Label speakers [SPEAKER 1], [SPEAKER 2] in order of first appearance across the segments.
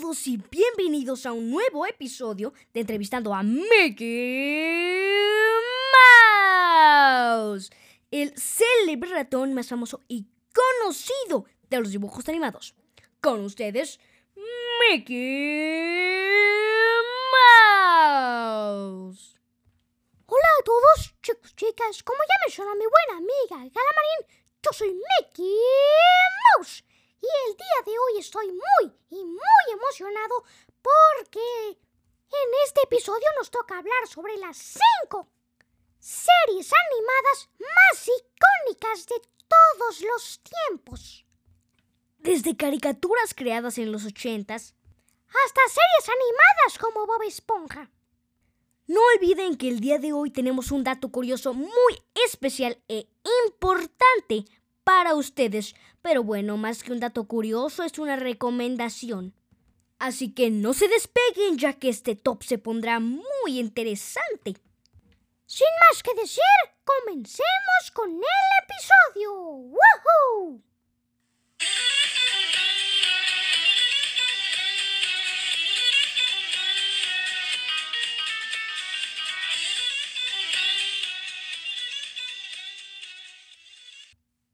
[SPEAKER 1] todos y bienvenidos a un nuevo episodio de Entrevistando a Mickey Mouse, el célebre ratón más famoso y conocido de los dibujos animados. Con ustedes, Mickey Mouse.
[SPEAKER 2] Hola a todos, chicos, chicas. Como ya menciona mi buena amiga Galamarín, yo soy Mickey Mouse. Y el día de hoy estoy muy y muy emocionado porque en este episodio nos toca hablar sobre las cinco series animadas más icónicas de todos los tiempos.
[SPEAKER 1] Desde caricaturas creadas en los ochentas
[SPEAKER 2] hasta series animadas como Bob Esponja.
[SPEAKER 1] No olviden que el día de hoy tenemos un dato curioso muy especial e importante para ustedes. Pero bueno, más que un dato curioso, es una recomendación. Así que no se despeguen ya que este top se pondrá muy interesante.
[SPEAKER 2] Sin más que decir, comencemos con el episodio. ¡Woohoo!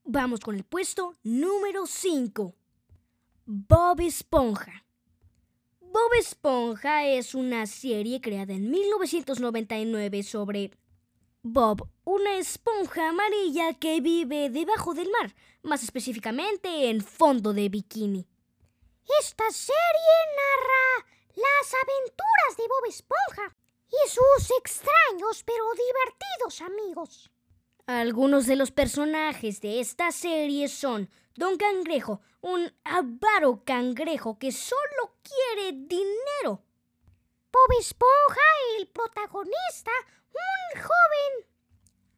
[SPEAKER 1] Vamos con el puesto número 5. Bob Esponja. Bob Esponja es una serie creada en 1999 sobre Bob, una esponja amarilla que vive debajo del mar, más específicamente en fondo de bikini.
[SPEAKER 2] Esta serie narra las aventuras de Bob Esponja y sus extraños pero divertidos amigos.
[SPEAKER 1] Algunos de los personajes de esta serie son Don Cangrejo, un avaro cangrejo que solo quiere dinero.
[SPEAKER 2] Bob Esponja, el protagonista, un joven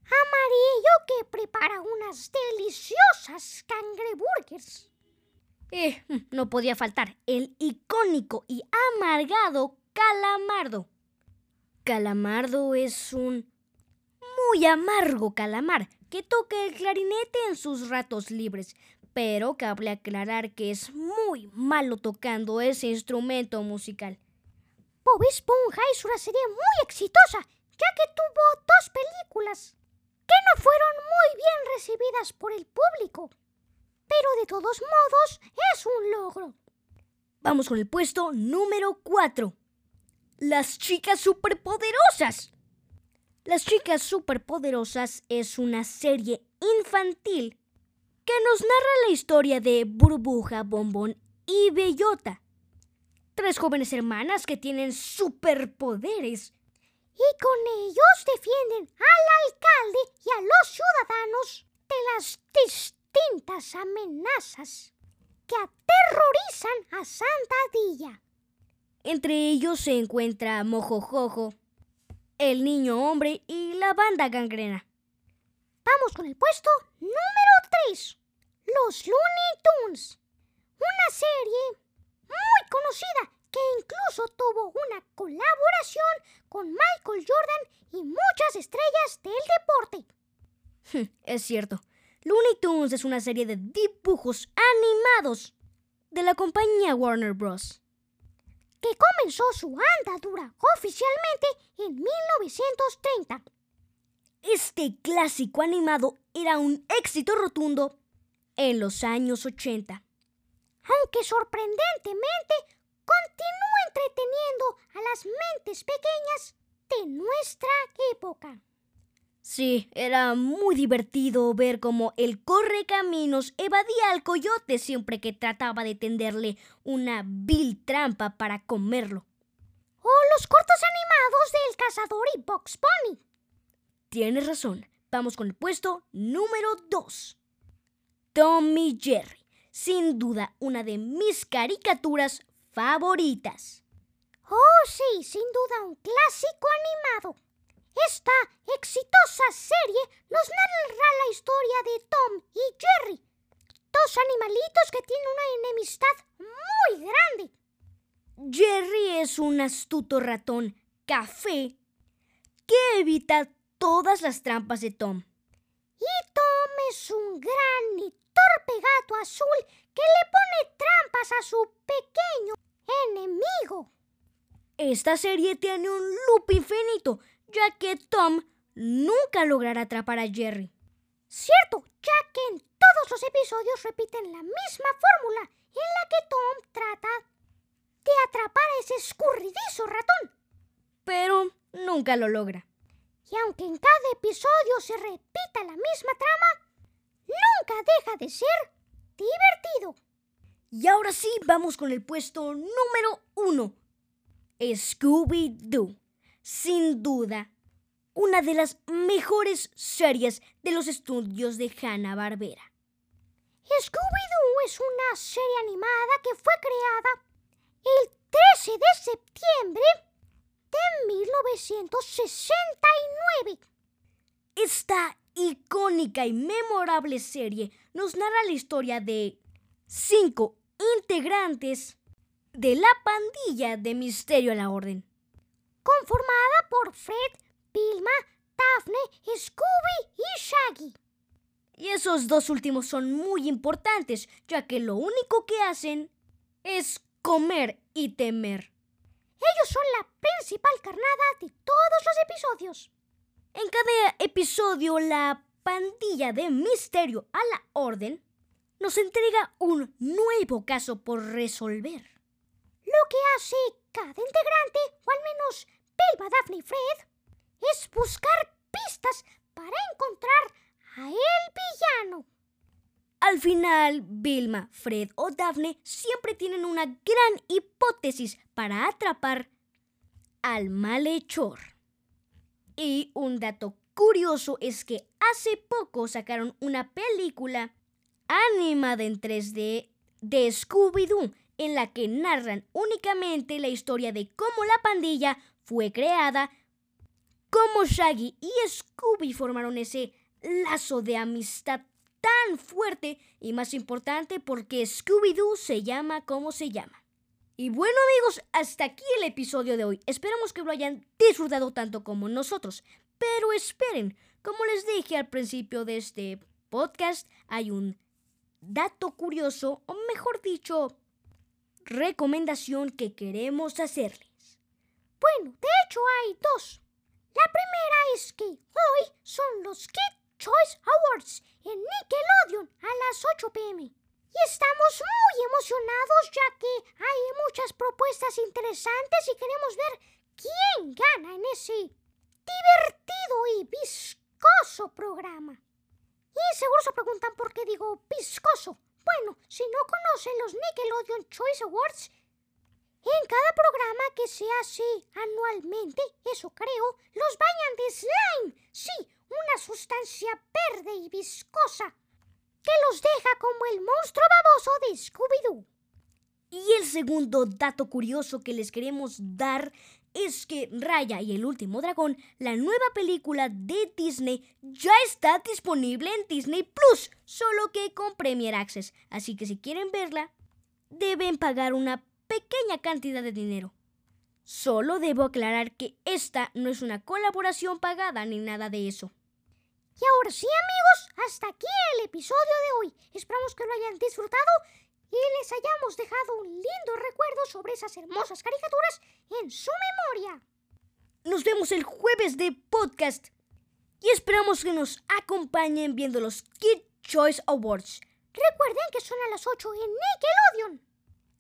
[SPEAKER 2] amarillo que prepara unas deliciosas cangreburgers.
[SPEAKER 1] Eh, no podía faltar el icónico y amargado Calamardo. Calamardo es un muy amargo calamar que toca el clarinete en sus ratos libres, pero cabe aclarar que es muy malo tocando ese instrumento musical.
[SPEAKER 2] Bob Esponja es una serie muy exitosa, ya que tuvo dos películas que no fueron muy bien recibidas por el público. Pero de todos modos es un logro.
[SPEAKER 1] Vamos con el puesto número 4. Las chicas superpoderosas. Las chicas superpoderosas es una serie infantil que nos narra la historia de Burbuja, Bombón y Bellota. Tres jóvenes hermanas que tienen superpoderes.
[SPEAKER 2] Y con ellos defienden al alcalde y a los ciudadanos de las distintas amenazas que aterrorizan a Santadilla.
[SPEAKER 1] Entre ellos se encuentra Mojojojo, el niño hombre y la banda gangrena.
[SPEAKER 2] Vamos con el puesto número 3. Los Looney Tunes. Una serie muy conocida que incluso tuvo una colaboración con Michael Jordan y muchas estrellas del deporte.
[SPEAKER 1] es cierto. Looney Tunes es una serie de dibujos animados de la compañía Warner Bros
[SPEAKER 2] que comenzó su andadura oficialmente en 1930.
[SPEAKER 1] Este clásico animado era un éxito rotundo en los años 80.
[SPEAKER 2] Aunque sorprendentemente continúa entreteniendo a las mentes pequeñas de nuestra época.
[SPEAKER 1] Sí, era muy divertido ver cómo el correcaminos evadía al coyote siempre que trataba de tenderle una vil trampa para comerlo.
[SPEAKER 2] O los cortos animados del cazador y Box Pony.
[SPEAKER 1] Tienes razón. Vamos con el puesto número 2. Tommy Jerry. Sin duda una de mis caricaturas favoritas.
[SPEAKER 2] Oh, sí, sin duda un clásico animado. Esta exitosa serie nos narra la historia de Tom y Jerry, dos animalitos que tienen una enemistad muy grande.
[SPEAKER 1] Jerry es un astuto ratón café que evita todas las trampas de Tom.
[SPEAKER 2] Y Tom es un gran y torpe gato azul que le pone trampas a su pequeño enemigo.
[SPEAKER 1] Esta serie tiene un loop infinito, ya que Tom nunca logrará atrapar a Jerry.
[SPEAKER 2] Cierto, ya que en todos los episodios repiten la misma fórmula en la que Tom trata de atrapar a ese escurridizo ratón.
[SPEAKER 1] Pero nunca lo logra.
[SPEAKER 2] Y aunque en cada episodio se repita la misma trama, nunca deja de ser divertido.
[SPEAKER 1] Y ahora sí, vamos con el puesto número uno. Scooby-Doo. Sin duda, una de las mejores series de los estudios de Hanna-Barbera.
[SPEAKER 2] Scooby-Doo es una serie animada que fue creada el 13 de septiembre de 1969.
[SPEAKER 1] Esta icónica y memorable serie nos narra la historia de cinco integrantes de la pandilla de Misterio a la Orden.
[SPEAKER 2] Conformada por Fred, Vilma, Daphne, Scooby y Shaggy.
[SPEAKER 1] Y esos dos últimos son muy importantes, ya que lo único que hacen es comer y temer.
[SPEAKER 2] Ellos son la principal carnada de todos los episodios.
[SPEAKER 1] En cada episodio, la pandilla de Misterio a la Orden nos entrega un nuevo caso por resolver.
[SPEAKER 2] Lo que hace cada integrante, o al menos Bilba, Daphne y Fred, es buscar pistas para encontrar a el villano.
[SPEAKER 1] Al final, Vilma, Fred o Daphne siempre tienen una gran hipótesis para atrapar al malhechor. Y un dato curioso es que hace poco sacaron una película animada en 3D de Scooby-Doo en la que narran únicamente la historia de cómo la pandilla fue creada, cómo Shaggy y Scooby formaron ese lazo de amistad tan fuerte y más importante porque Scooby-Doo se llama como se llama. Y bueno amigos, hasta aquí el episodio de hoy. Esperamos que lo hayan disfrutado tanto como nosotros. Pero esperen, como les dije al principio de este podcast, hay un dato curioso, o mejor dicho, recomendación que queremos hacerles.
[SPEAKER 2] Bueno, de hecho hay dos. La primera es que hoy son los Kid Choice Awards en Nickelodeon a las 8 pm. Y estamos muy emocionados ya que hay muchas propuestas interesantes y queremos ver quién gana en ese divertido y viscoso programa. Y seguro se preguntan por qué digo viscoso. Bueno, si no conocen los Nickelodeon Choice Awards, en cada programa que se hace anualmente, eso creo, los bañan de slime. Sí, una sustancia verde y viscosa que los deja como el monstruo baboso de Scooby-Doo.
[SPEAKER 1] Y el segundo dato curioso que les queremos dar es que Raya y el último dragón, la nueva película de Disney, ya está disponible en Disney Plus, solo que con Premier Access. Así que si quieren verla, deben pagar una pequeña cantidad de dinero. Solo debo aclarar que esta no es una colaboración pagada ni nada de eso.
[SPEAKER 2] Y ahora sí, amigos, hasta aquí el episodio de hoy. Esperamos que lo hayan disfrutado y les hayamos dejado un lindo recuerdo sobre esas hermosas caricaturas en su memoria.
[SPEAKER 1] Nos vemos el jueves de podcast y esperamos que nos acompañen viendo los Kid Choice Awards.
[SPEAKER 2] Recuerden que son a las 8 en Nickelodeon.